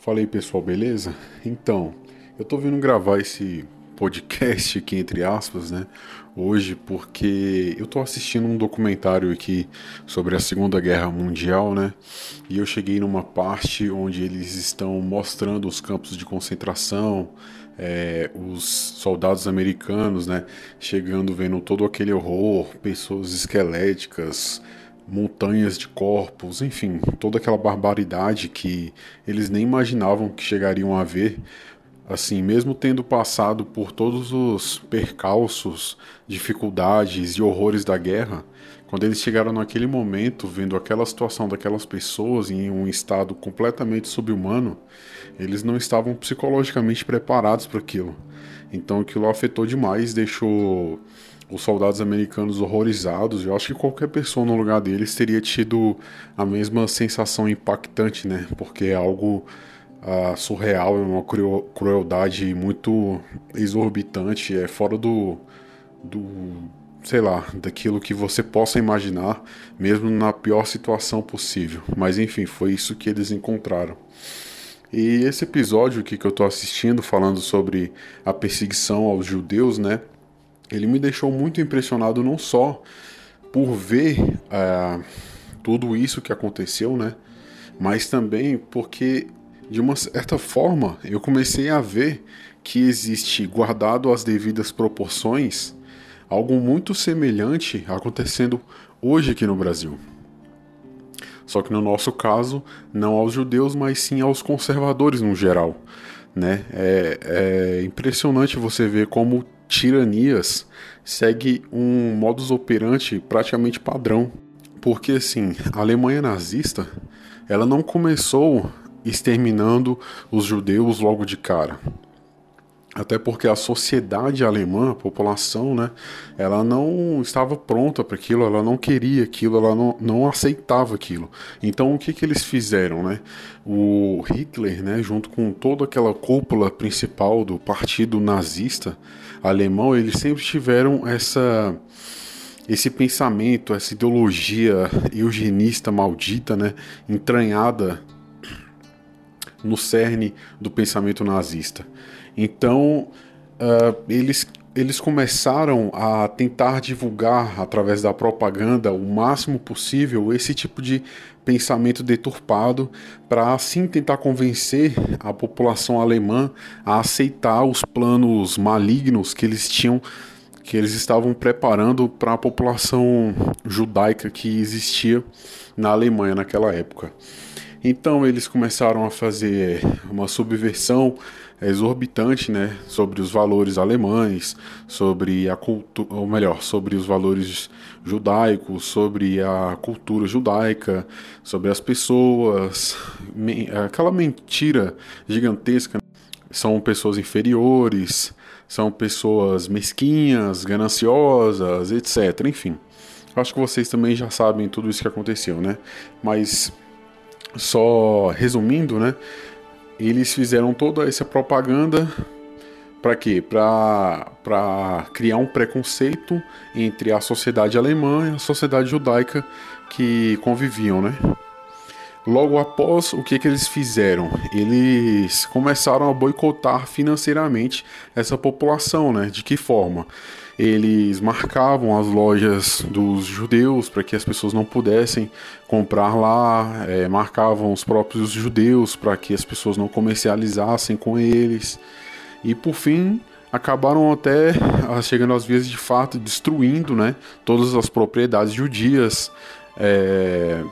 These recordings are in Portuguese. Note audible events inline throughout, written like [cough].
Fala aí pessoal, beleza? Então, eu tô vindo gravar esse podcast aqui, entre aspas, né? Hoje, porque eu tô assistindo um documentário aqui sobre a Segunda Guerra Mundial, né? E eu cheguei numa parte onde eles estão mostrando os campos de concentração, é, os soldados americanos, né? Chegando, vendo todo aquele horror, pessoas esqueléticas, montanhas de corpos, enfim, toda aquela barbaridade que eles nem imaginavam que chegariam a ver. Assim, mesmo tendo passado por todos os percalços, dificuldades e horrores da guerra, quando eles chegaram naquele momento, vendo aquela situação daquelas pessoas em um estado completamente subhumano, eles não estavam psicologicamente preparados para aquilo. Então aquilo afetou demais, deixou os soldados americanos horrorizados. Eu acho que qualquer pessoa no lugar deles teria tido a mesma sensação impactante, né? Porque é algo uh, surreal, é uma crueldade muito exorbitante, é fora do, do, sei lá, daquilo que você possa imaginar, mesmo na pior situação possível. Mas enfim, foi isso que eles encontraram. E esse episódio aqui que eu estou assistindo, falando sobre a perseguição aos judeus, né? Ele me deixou muito impressionado não só por ver uh, tudo isso que aconteceu, né? Mas também porque, de uma certa forma, eu comecei a ver que existe, guardado as devidas proporções, algo muito semelhante acontecendo hoje aqui no Brasil. Só que no nosso caso, não aos judeus, mas sim aos conservadores no geral. Né? É, é impressionante você ver como tiranias segue um modus operandi praticamente padrão. Porque assim, a Alemanha nazista, ela não começou exterminando os judeus logo de cara. Até porque a sociedade alemã, a população, né, ela não estava pronta para aquilo, ela não queria aquilo, ela não, não aceitava aquilo. Então o que, que eles fizeram? Né? O Hitler, né, junto com toda aquela cúpula principal do partido nazista alemão, eles sempre tiveram essa esse pensamento, essa ideologia eugenista maldita, né, entranhada no cerne do pensamento nazista. Então, uh, eles, eles começaram a tentar divulgar através da propaganda o máximo possível esse tipo de pensamento deturpado para assim tentar convencer a população alemã a aceitar os planos malignos que eles tinham que eles estavam preparando para a população judaica que existia na Alemanha naquela época. Então eles começaram a fazer uma subversão exorbitante, né, sobre os valores alemães, sobre a cultura, ou melhor, sobre os valores judaicos, sobre a cultura judaica, sobre as pessoas, aquela mentira gigantesca. São pessoas inferiores, são pessoas mesquinhas, gananciosas, etc. Enfim, acho que vocês também já sabem tudo isso que aconteceu, né? Mas só resumindo, né? eles fizeram toda essa propaganda para quê? Para criar um preconceito entre a sociedade alemã e a sociedade judaica que conviviam, né? Logo após, o que, que eles fizeram? Eles começaram a boicotar financeiramente essa população, né? De que forma? Eles marcavam as lojas dos judeus para que as pessoas não pudessem comprar lá, é, marcavam os próprios judeus para que as pessoas não comercializassem com eles. E por fim, acabaram até ah, chegando às vias de fato, destruindo né, todas as propriedades judias. É,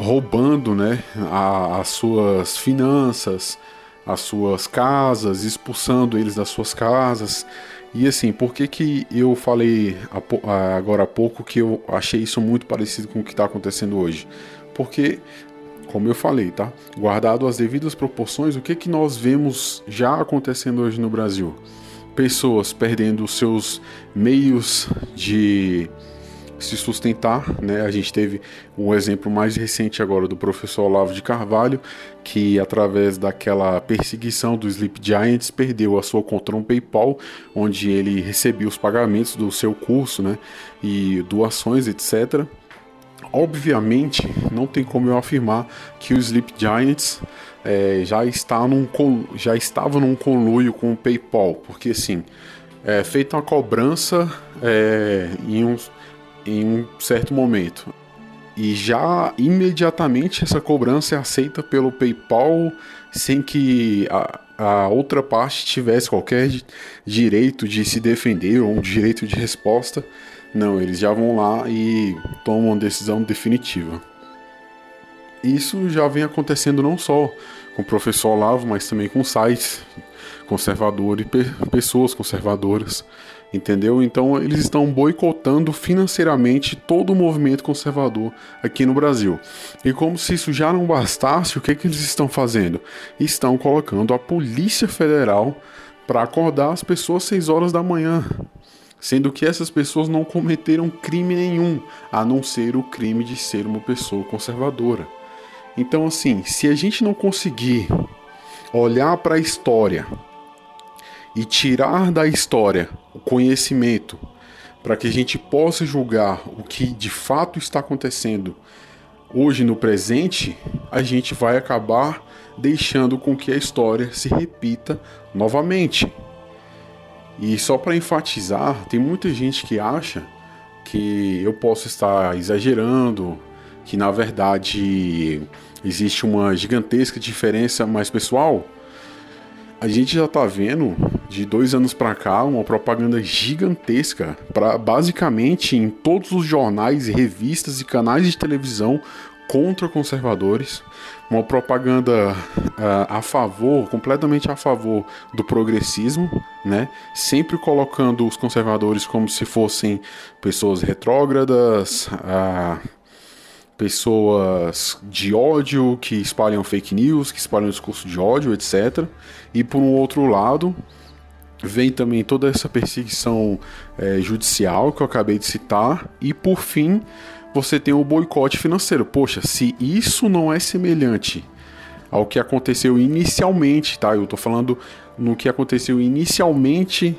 roubando né, a, as suas finanças, as suas casas, expulsando eles das suas casas. E assim, por que, que eu falei agora há pouco que eu achei isso muito parecido com o que está acontecendo hoje? Porque, como eu falei, tá? Guardado as devidas proporções, o que, que nós vemos já acontecendo hoje no Brasil? Pessoas perdendo seus meios de se sustentar. Né? A gente teve um exemplo mais recente agora do professor Olavo de Carvalho, que através daquela perseguição do Sleep Giants perdeu a sua conta no PayPal, onde ele recebia os pagamentos do seu curso né? e doações, etc Obviamente, não tem como eu afirmar que o Sleep Giants é, já, está num, já estava num conluio com o PayPal, porque assim, é feita uma cobrança é, em, um, em um certo momento. E já imediatamente essa cobrança é aceita pelo PayPal sem que a, a outra parte tivesse qualquer direito de se defender ou um direito de resposta. Não, eles já vão lá e tomam uma decisão definitiva. Isso já vem acontecendo não só com o professor Olavo, mas também com sites conservadores e pessoas conservadoras, entendeu? Então eles estão boicotando financeiramente todo o movimento conservador aqui no Brasil. E como se isso já não bastasse, o que, que eles estão fazendo? Estão colocando a Polícia Federal para acordar as pessoas às 6 horas da manhã sendo que essas pessoas não cometeram crime nenhum, a não ser o crime de ser uma pessoa conservadora. Então, assim, se a gente não conseguir olhar para a história e tirar da história o conhecimento para que a gente possa julgar o que de fato está acontecendo hoje no presente, a gente vai acabar deixando com que a história se repita novamente. E só para enfatizar, tem muita gente que acha que eu posso estar exagerando, que na verdade existe uma gigantesca diferença, mas pessoal, a gente já está vendo de dois anos para cá uma propaganda gigantesca para basicamente em todos os jornais, revistas e canais de televisão contra conservadores, uma propaganda uh, a favor, completamente a favor do progressismo, né? Sempre colocando os conservadores como se fossem pessoas retrógradas, uh, pessoas de ódio que espalham fake news, que espalham discurso de ódio, etc. E por um outro lado, vem também toda essa perseguição é, judicial que eu acabei de citar, e por fim você tem o boicote financeiro. Poxa, se isso não é semelhante ao que aconteceu inicialmente, tá? Eu tô falando no que aconteceu inicialmente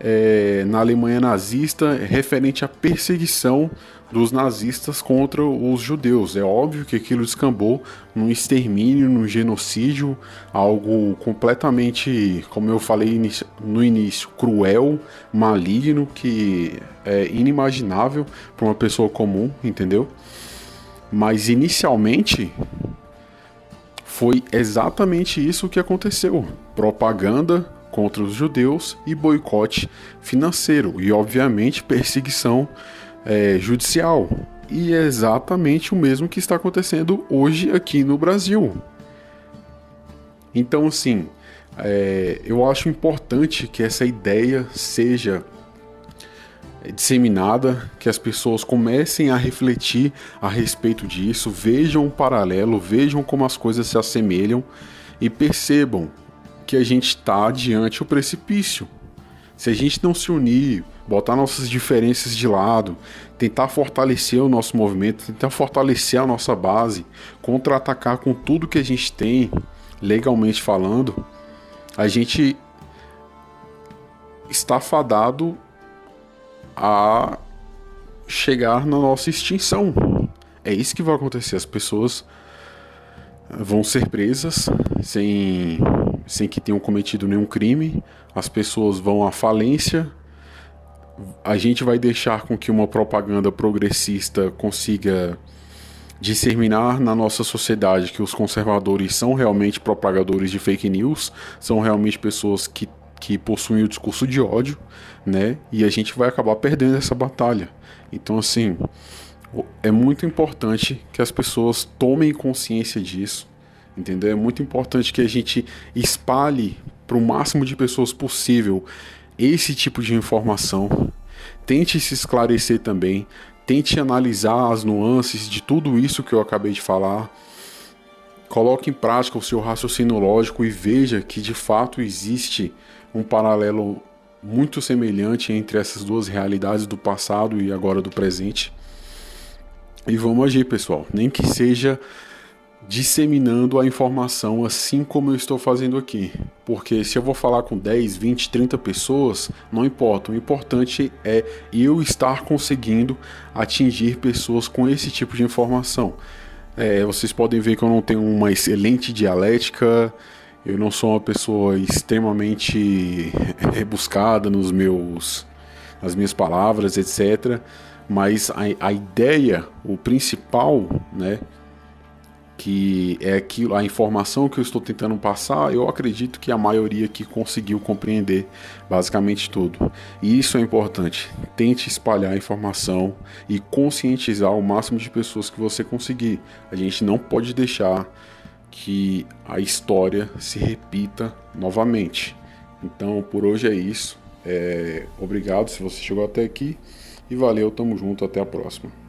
é, na Alemanha nazista referente à perseguição dos nazistas contra os judeus. É óbvio que aquilo descambou num extermínio, num genocídio, algo completamente, como eu falei no início, cruel, maligno, que é inimaginável para uma pessoa comum, entendeu? Mas inicialmente foi exatamente isso que aconteceu: propaganda contra os judeus e boicote financeiro e, obviamente, [laughs] perseguição é, judicial. E é exatamente o mesmo que está acontecendo hoje aqui no Brasil. Então, assim, é, eu acho importante que essa ideia seja disseminada, que as pessoas comecem a refletir a respeito disso, vejam o paralelo, vejam como as coisas se assemelham e percebam que a gente está diante o precipício. Se a gente não se unir, botar nossas diferenças de lado, tentar fortalecer o nosso movimento, tentar fortalecer a nossa base, contra-atacar com tudo que a gente tem, legalmente falando, a gente está fadado a chegar na nossa extinção. É isso que vai acontecer. As pessoas vão ser presas sem, sem que tenham cometido nenhum crime, as pessoas vão à falência a gente vai deixar com que uma propaganda progressista consiga disseminar na nossa sociedade que os conservadores são realmente propagadores de fake news, são realmente pessoas que, que possuem o discurso de ódio, né? E a gente vai acabar perdendo essa batalha. Então, assim, é muito importante que as pessoas tomem consciência disso, entendeu? É muito importante que a gente espalhe para o máximo de pessoas possível esse tipo de informação. Tente se esclarecer também, tente analisar as nuances de tudo isso que eu acabei de falar. Coloque em prática o seu raciocínio lógico e veja que de fato existe um paralelo muito semelhante entre essas duas realidades do passado e agora do presente. E vamos agir, pessoal. Nem que seja disseminando a informação assim como eu estou fazendo aqui. Porque se eu vou falar com 10, 20, 30 pessoas, não importa. O importante é eu estar conseguindo atingir pessoas com esse tipo de informação. É, vocês podem ver que eu não tenho uma excelente dialética, eu não sou uma pessoa extremamente [laughs] rebuscada nos meus, nas minhas palavras, etc. Mas a, a ideia, o principal, né, que é aquilo, a informação que eu estou tentando passar, eu acredito que a maioria aqui conseguiu compreender basicamente tudo. E isso é importante. Tente espalhar a informação e conscientizar o máximo de pessoas que você conseguir. A gente não pode deixar que a história se repita novamente. Então, por hoje é isso. É, obrigado se você chegou até aqui e valeu, tamo junto, até a próxima.